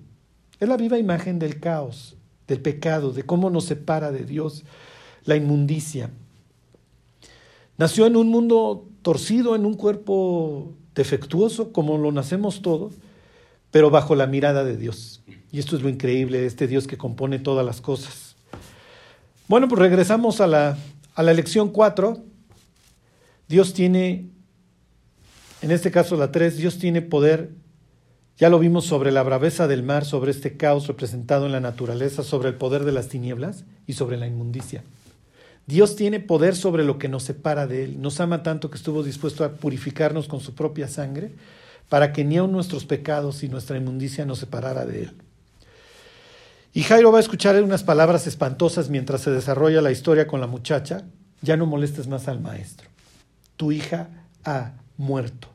es la viva imagen del caos, del pecado, de cómo nos separa de Dios, la inmundicia. Nació en un mundo torcido, en un cuerpo defectuoso, como lo nacemos todos, pero bajo la mirada de Dios. Y esto es lo increíble, este Dios que compone todas las cosas. Bueno, pues regresamos a la, a la lección 4. Dios tiene, en este caso la 3, Dios tiene poder, ya lo vimos sobre la braveza del mar, sobre este caos representado en la naturaleza, sobre el poder de las tinieblas y sobre la inmundicia. Dios tiene poder sobre lo que nos separa de Él. Nos ama tanto que estuvo dispuesto a purificarnos con su propia sangre para que ni aun nuestros pecados y nuestra inmundicia nos separara de Él. Y Jairo va a escuchar unas palabras espantosas mientras se desarrolla la historia con la muchacha. Ya no molestes más al maestro tu hija ha muerto.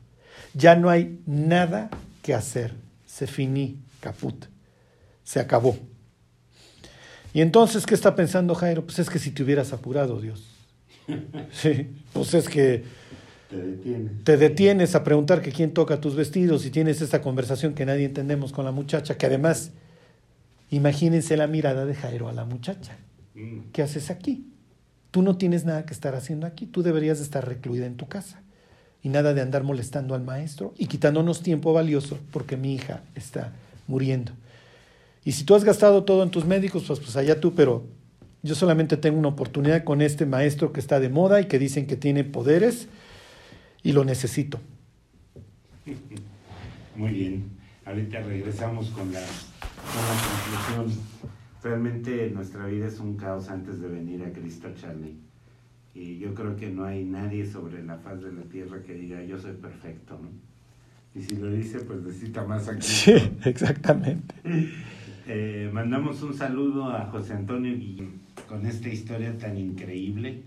Ya no hay nada que hacer. Se finí, caput. Se acabó. Y entonces, ¿qué está pensando Jairo? Pues es que si te hubieras apurado, Dios. Sí, pues es que te detienes. te detienes a preguntar que quién toca tus vestidos y tienes esta conversación que nadie entendemos con la muchacha, que además, imagínense la mirada de Jairo a la muchacha. Mm. ¿Qué haces aquí? Tú no tienes nada que estar haciendo aquí, tú deberías estar recluida en tu casa y nada de andar molestando al maestro y quitándonos tiempo valioso porque mi hija está muriendo. Y si tú has gastado todo en tus médicos, pues, pues allá tú, pero yo solamente tengo una oportunidad con este maestro que está de moda y que dicen que tiene poderes y lo necesito. Muy bien, ahorita regresamos con la, con la conclusión realmente nuestra vida es un caos antes de venir a Cristo, Charlie. Y yo creo que no hay nadie sobre la faz de la tierra que diga yo soy perfecto, ¿no? Y si lo dice, pues necesita más aquí. Sí, exactamente. Eh, mandamos un saludo a José Antonio Guillén con esta historia tan increíble,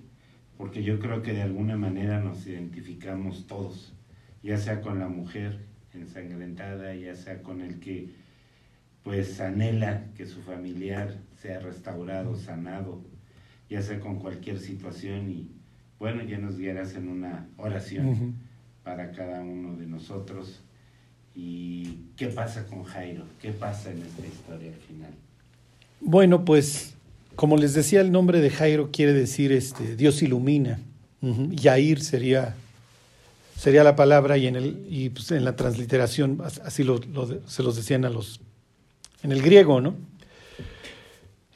porque yo creo que de alguna manera nos identificamos todos, ya sea con la mujer ensangrentada, ya sea con el que pues anhela que su familiar sea restaurado, sanado, ya sea con cualquier situación y bueno, ya nos guiarás en una oración para cada uno de nosotros. ¿Y qué pasa con Jairo? ¿Qué pasa en esta historia al final? Bueno, pues como les decía, el nombre de Jairo quiere decir este, Dios ilumina. Yair sería, sería la palabra y en, el, y pues en la transliteración así lo, se los decían a los en el griego, ¿no?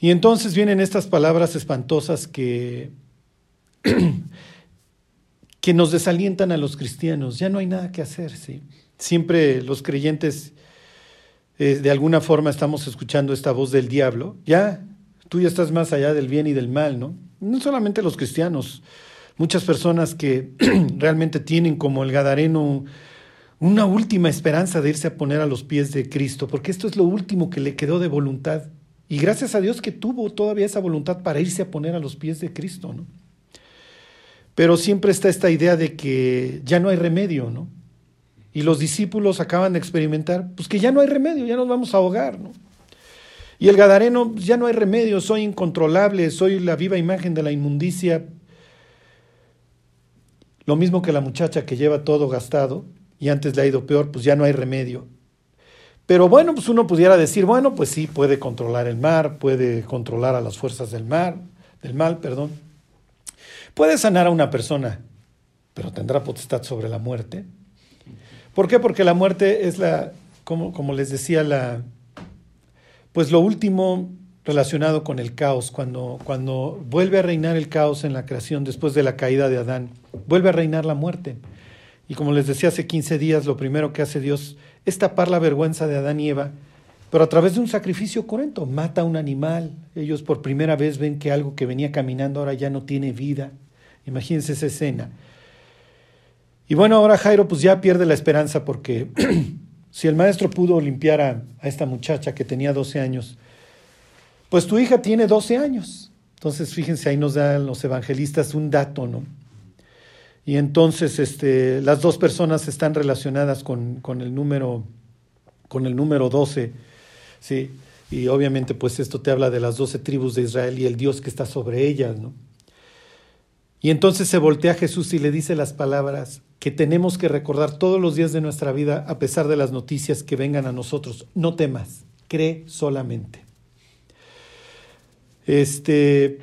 Y entonces vienen estas palabras espantosas que, que nos desalientan a los cristianos. Ya no hay nada que hacer, ¿sí? Siempre los creyentes, eh, de alguna forma, estamos escuchando esta voz del diablo. Ya, tú ya estás más allá del bien y del mal, ¿no? No solamente los cristianos, muchas personas que realmente tienen como el Gadareno una última esperanza de irse a poner a los pies de Cristo, porque esto es lo último que le quedó de voluntad. Y gracias a Dios que tuvo todavía esa voluntad para irse a poner a los pies de Cristo, ¿no? Pero siempre está esta idea de que ya no hay remedio, ¿no? Y los discípulos acaban de experimentar, pues que ya no hay remedio, ya nos vamos a ahogar, ¿no? Y el Gadareno, ya no hay remedio, soy incontrolable, soy la viva imagen de la inmundicia. Lo mismo que la muchacha que lleva todo gastado, y antes le ha ido peor, pues ya no hay remedio. Pero bueno, pues uno pudiera decir, bueno, pues sí, puede controlar el mar, puede controlar a las fuerzas del mar, del mal, perdón. Puede sanar a una persona, pero tendrá potestad sobre la muerte. ¿Por qué? Porque la muerte es la, como, como les decía, la, pues lo último relacionado con el caos, cuando, cuando vuelve a reinar el caos en la creación después de la caída de Adán, vuelve a reinar la muerte. Y como les decía hace 15 días, lo primero que hace Dios es tapar la vergüenza de Adán y Eva pero a través de un sacrificio correcto, mata a un animal. Ellos por primera vez ven que algo que venía caminando ahora ya no tiene vida. Imagínense esa escena. Y bueno, ahora Jairo pues ya pierde la esperanza porque si el maestro pudo limpiar a, a, esta muchacha que tenía 12 años, pues tu hija tiene 12 años. Entonces, fíjense, ahí nos dan los evangelistas un dato, ¿no? Y entonces este, las dos personas están relacionadas con, con, el número, con el número 12, ¿sí? Y obviamente pues esto te habla de las doce tribus de Israel y el Dios que está sobre ellas, ¿no? Y entonces se voltea a Jesús y le dice las palabras que tenemos que recordar todos los días de nuestra vida a pesar de las noticias que vengan a nosotros. No temas, cree solamente. Este,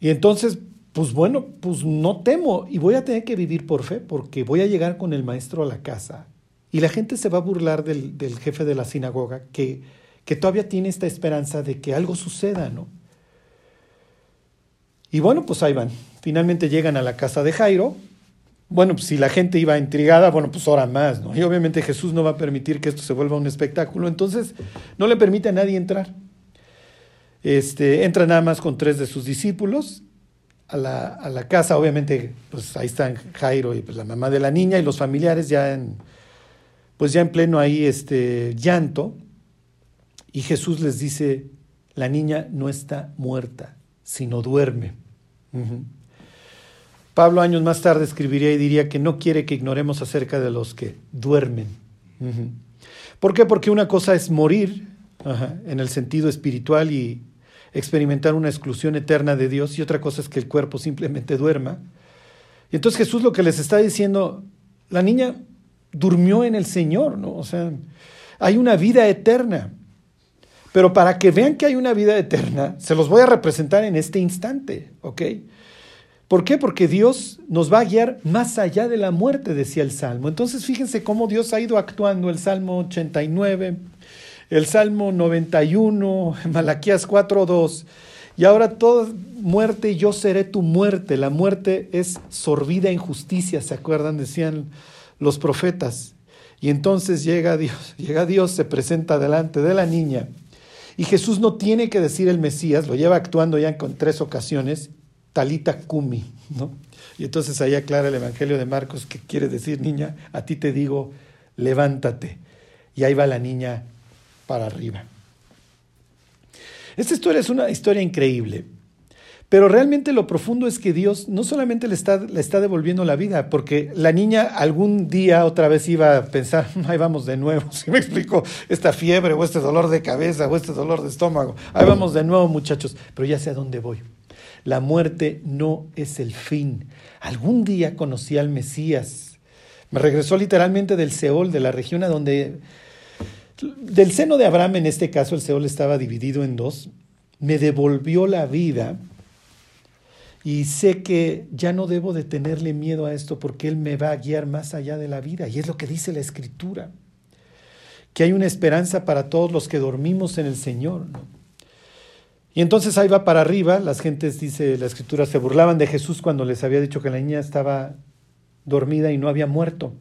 y entonces pues bueno, pues no temo y voy a tener que vivir por fe porque voy a llegar con el maestro a la casa y la gente se va a burlar del, jefe de la sinagoga que, que todavía tiene esta esperanza de que algo suceda, ¿no? Y bueno, pues ahí van. Finalmente llegan a la casa de Jairo. Bueno, pues si la gente iba intrigada, bueno, pues ahora más, ¿no? Y obviamente Jesús no va a permitir que esto se vuelva un espectáculo, entonces no le permite a nadie entrar. Este, entra nada más con tres de sus discípulos a la, a la, casa, obviamente, pues ahí están Jairo y pues, la mamá de la niña y los familiares ya en, pues ya en pleno ahí este llanto. Y Jesús les dice, la niña no está muerta, sino duerme. Pablo años más tarde escribiría y diría que no quiere que ignoremos acerca de los que duermen. ¿Por qué? Porque una cosa es morir en el sentido espiritual y experimentar una exclusión eterna de Dios y otra cosa es que el cuerpo simplemente duerma. Y entonces Jesús lo que les está diciendo, la niña durmió en el Señor, ¿no? O sea, hay una vida eterna. Pero para que vean que hay una vida eterna, se los voy a representar en este instante, ¿ok? ¿Por qué? Porque Dios nos va a guiar más allá de la muerte, decía el Salmo. Entonces fíjense cómo Dios ha ido actuando. El Salmo 89, el Salmo 91, Malaquías 4.2. Y ahora toda muerte, yo seré tu muerte. La muerte es sorbida en justicia, ¿se acuerdan? Decían los profetas. Y entonces llega Dios, llega Dios, se presenta delante de la niña. Y Jesús no tiene que decir el Mesías, lo lleva actuando ya con tres ocasiones, talita kumi, ¿no? Y entonces ahí aclara el Evangelio de Marcos que quiere decir, niña, a ti te digo, levántate. Y ahí va la niña para arriba. Esta historia es una historia increíble, pero realmente lo profundo es que Dios no solamente le está, le está devolviendo la vida, porque la niña algún día otra vez iba a pensar, ahí vamos de nuevo, si me explico, esta fiebre o este dolor de cabeza o este dolor de estómago, ahí vamos de nuevo muchachos, pero ya sé a dónde voy. La muerte no es el fin. Algún día conocí al Mesías. Me regresó literalmente del Seol, de la región a donde del seno de Abraham, en este caso el Seol estaba dividido en dos, me devolvió la vida y sé que ya no debo de tenerle miedo a esto porque Él me va a guiar más allá de la vida. Y es lo que dice la Escritura, que hay una esperanza para todos los que dormimos en el Señor. Y entonces ahí va para arriba, las gentes, dice la Escritura, se burlaban de Jesús cuando les había dicho que la niña estaba dormida y no había muerto.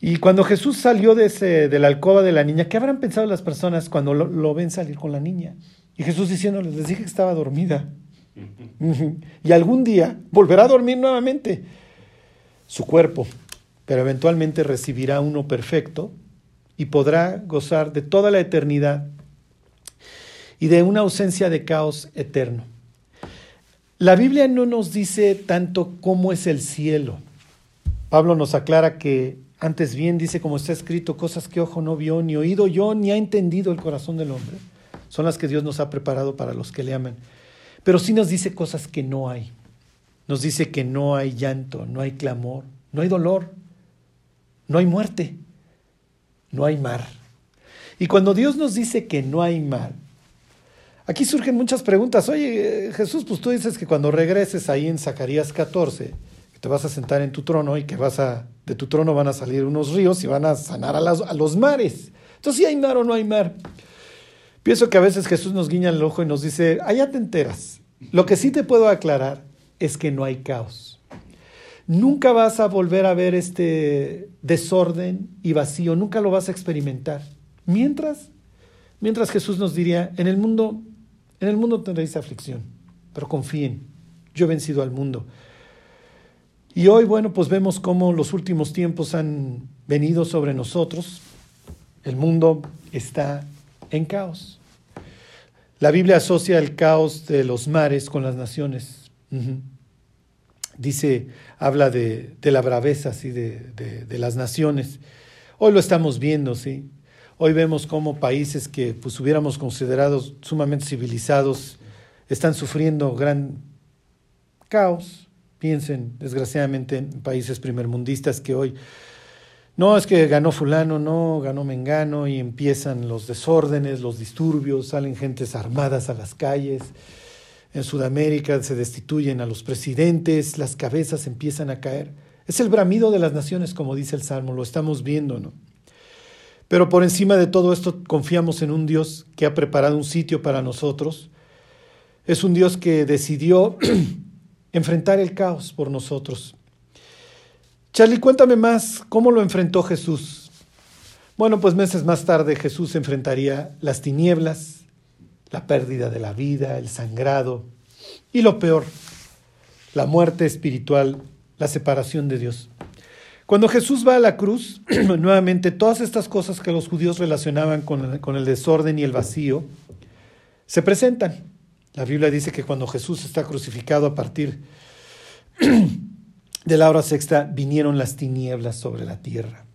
Y cuando Jesús salió de, ese, de la alcoba de la niña, ¿qué habrán pensado las personas cuando lo, ven salir con la niña? Y Jesús diciéndoles, les dije que estaba dormida. y algún día volverá a dormir nuevamente su cuerpo, pero eventualmente recibirá uno perfecto y podrá gozar de toda la eternidad y de una ausencia de caos eterno. La Biblia no nos dice tanto cómo es el cielo. Pablo nos aclara que antes bien dice, como está escrito, cosas que ojo no vio, ni oído yo, ni ha entendido el corazón del hombre. Son las que Dios nos ha preparado para los que le aman. Pero sí nos dice cosas que no hay. Nos dice que no hay llanto, no hay clamor, no hay dolor, no hay muerte, no hay mar. Y cuando Dios nos dice que no hay mar, aquí surgen muchas preguntas. Oye, Jesús, pues tú dices que cuando regreses ahí en Zacarías 14, te vas a sentar en tu trono y que vas a, de tu trono van a salir unos ríos y van a sanar a, a los mares. Entonces, si hay mar o no hay mar. Pienso que a veces Jesús nos guiña el ojo y nos dice, allá te enteras. Lo que sí te puedo aclarar es que no hay caos. Nunca vas a volver a ver este desorden y vacío, nunca lo vas a experimentar. Mientras Mientras Jesús nos diría, en el mundo, en el mundo tendréis aflicción, pero confíen, yo he vencido al mundo. Y hoy, bueno, pues vemos cómo los últimos tiempos han venido sobre nosotros. El mundo está en caos. La Biblia asocia el caos de los mares con las naciones. Dice, habla de, la braveza, de, las naciones. Hoy lo estamos viendo, ¿sí? Hoy vemos cómo países que pues, hubiéramos considerado sumamente civilizados están sufriendo gran caos, Piensen, desgraciadamente, en países primermundistas que hoy no es que ganó fulano, no, ganó mengano y empiezan los desórdenes, los disturbios, salen gentes armadas a las calles. En Sudamérica se destituyen a los presidentes, las cabezas empiezan a caer. Es el bramido de las naciones, como dice el Salmo, lo estamos viendo, ¿no? Pero por encima de todo esto confiamos en un Dios que ha preparado un sitio para nosotros. Es un Dios que decidió enfrentar el caos por nosotros. Charlie, cuéntame más, ¿cómo lo enfrentó Jesús? Bueno, pues meses más tarde Jesús enfrentaría las tinieblas, la pérdida de la vida, el sangrado y lo peor, la muerte espiritual, la separación de Dios. Cuando Jesús va a la cruz, nuevamente todas estas cosas que los judíos relacionaban con, con el desorden y el vacío, se presentan. La Biblia dice que cuando Jesús está crucificado a partir de la hora sexta, vinieron las tinieblas sobre la tierra.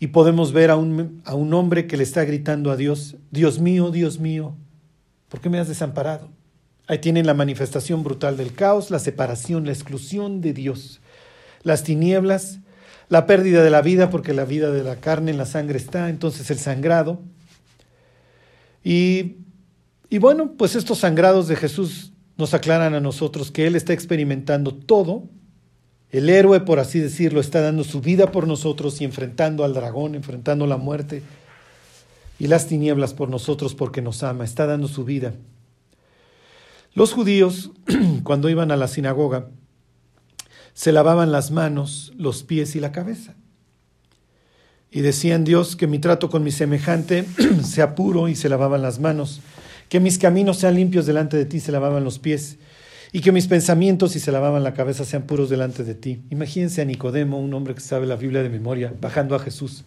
Y podemos ver a un, a un hombre que le está gritando a Dios, Dios mío, Dios mío, ¿por qué me has desamparado? Ahí tienen la manifestación brutal del caos, la separación, la exclusión de Dios, las tinieblas, la pérdida de la vida, porque la vida de la carne en la sangre está, entonces el sangrado. Y y bueno, pues estos sangrados de Jesús nos aclaran a nosotros que Él está experimentando todo. El héroe, por así decirlo, está dando su vida por nosotros y enfrentando al dragón, enfrentando la muerte y las tinieblas por nosotros porque nos ama, está dando su vida. Los judíos, cuando iban a la sinagoga, se lavaban las manos, los pies y la cabeza. Y decían Dios que mi trato con mi semejante sea puro y se lavaban las manos que mis caminos sean limpios delante de ti, se lavaban los pies, y que mis pensamientos, y se lavaban la cabeza, sean puros delante de ti. Imagínense a Nicodemo, un hombre que sabe la Biblia de memoria, bajando a Jesús,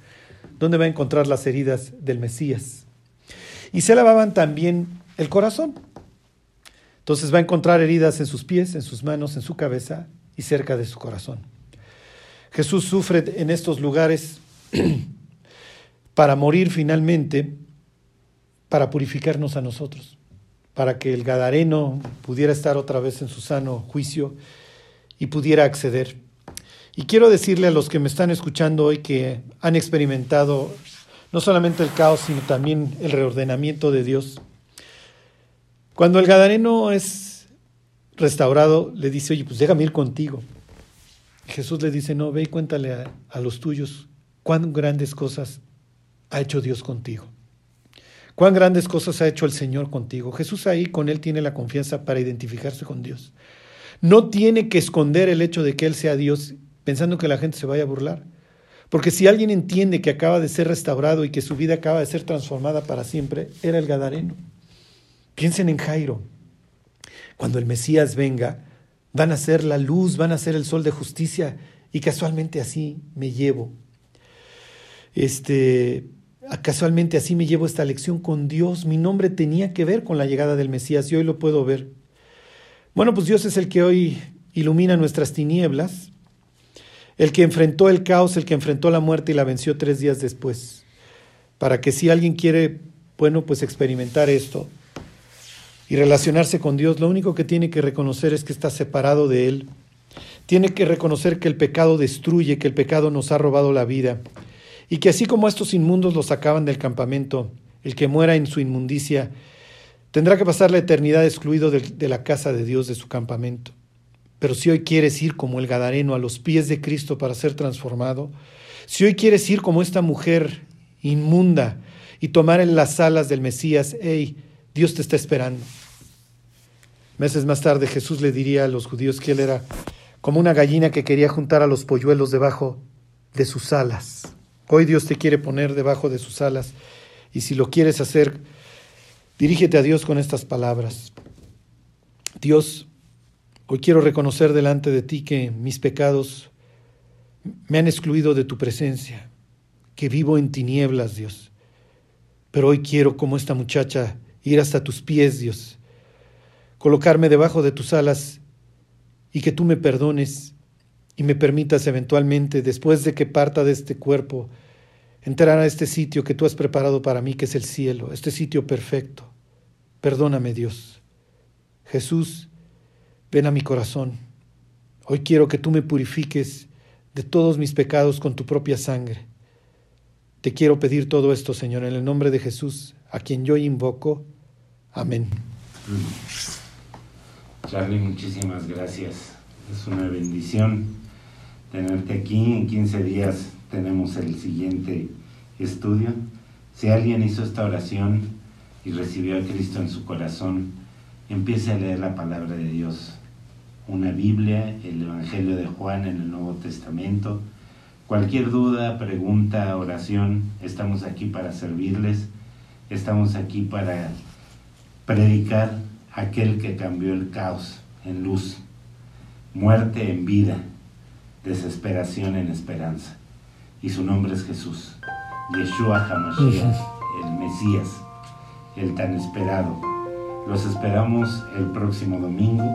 ¿dónde va a encontrar las heridas del Mesías? Y se lavaban también el corazón. Entonces va a encontrar heridas en sus pies, en sus manos, en su cabeza y cerca de su corazón. Jesús sufre en estos lugares para morir finalmente para purificarnos a nosotros, para que el Gadareno pudiera estar otra vez en su sano juicio y pudiera acceder. Y quiero decirle a los que me están escuchando hoy que han experimentado no solamente el caos, sino también el reordenamiento de Dios. Cuando el Gadareno es restaurado, le dice, oye, pues déjame ir contigo. Jesús le dice, no, ve y cuéntale a, a los tuyos cuán grandes cosas ha hecho Dios contigo. Cuán grandes cosas ha hecho el Señor contigo. Jesús ahí con él tiene la confianza para identificarse con Dios. No tiene que esconder el hecho de que Él sea Dios pensando que la gente se vaya a burlar. Porque si alguien entiende que acaba de ser restaurado y que su vida acaba de ser transformada para siempre, era el Gadareno. Piensen en Jairo. Cuando el Mesías venga, van a ser la luz, van a ser el sol de justicia y casualmente así me llevo. Este, Casualmente así me llevo esta lección con Dios. Mi nombre tenía que ver con la llegada del Mesías y hoy lo puedo ver. Bueno, pues Dios es el que hoy ilumina nuestras tinieblas, el que enfrentó el caos, el que enfrentó la muerte y la venció tres días después. Para que si alguien quiere, bueno, pues experimentar esto y relacionarse con Dios, lo único que tiene que reconocer es que está separado de Él. Tiene que reconocer que el pecado destruye, que el pecado nos ha robado la vida y que así como estos inmundos los sacaban del campamento, el que muera en su inmundicia tendrá que pasar la eternidad excluido de, la casa de Dios de su campamento. Pero si hoy quieres ir como el Gadareno a los pies de Cristo para ser transformado, si hoy quieres ir como esta mujer inmunda y tomar en las alas del Mesías, hey, Dios te está esperando. Meses más tarde Jesús le diría a los judíos que él era como una gallina que quería juntar a los polluelos debajo de sus alas. Hoy Dios te quiere poner debajo de sus alas Y si lo quieres hacer, dirígete a Dios con estas palabras. Dios, hoy quiero reconocer delante de ti que mis pecados me han excluido de tu presencia, que vivo en tinieblas, Dios. Pero hoy quiero, como esta muchacha, ir hasta tus pies, Dios, colocarme debajo de tus alas y que tú me perdones y me permitas eventualmente, después de que parta de este cuerpo, entrar a este sitio que tú has preparado para mí, que es el cielo, este sitio perfecto. Perdóname, Dios. Jesús, ven a mi corazón. Hoy quiero que tú me purifiques de todos mis pecados con tu propia sangre. Te quiero pedir todo esto, Señor, en el nombre de Jesús, a quien yo invoco. Amén. Charlie, muchísimas gracias. Es una bendición tenerte aquí. En 15 días tenemos el siguiente estudio. Si alguien hizo esta oración y recibió a Cristo en su corazón, empiece a leer la palabra de Dios. Una Biblia, el Evangelio de Juan en el Nuevo Testamento. Cualquier duda, pregunta, oración, estamos aquí para servirles. Estamos aquí para predicar aquel que cambió el caos en luz, muerte en vida, desesperación en esperanza. Y su nombre es Jesús, Yeshua HaMashiach, el Mesías, el tan esperado. Los esperamos el próximo domingo.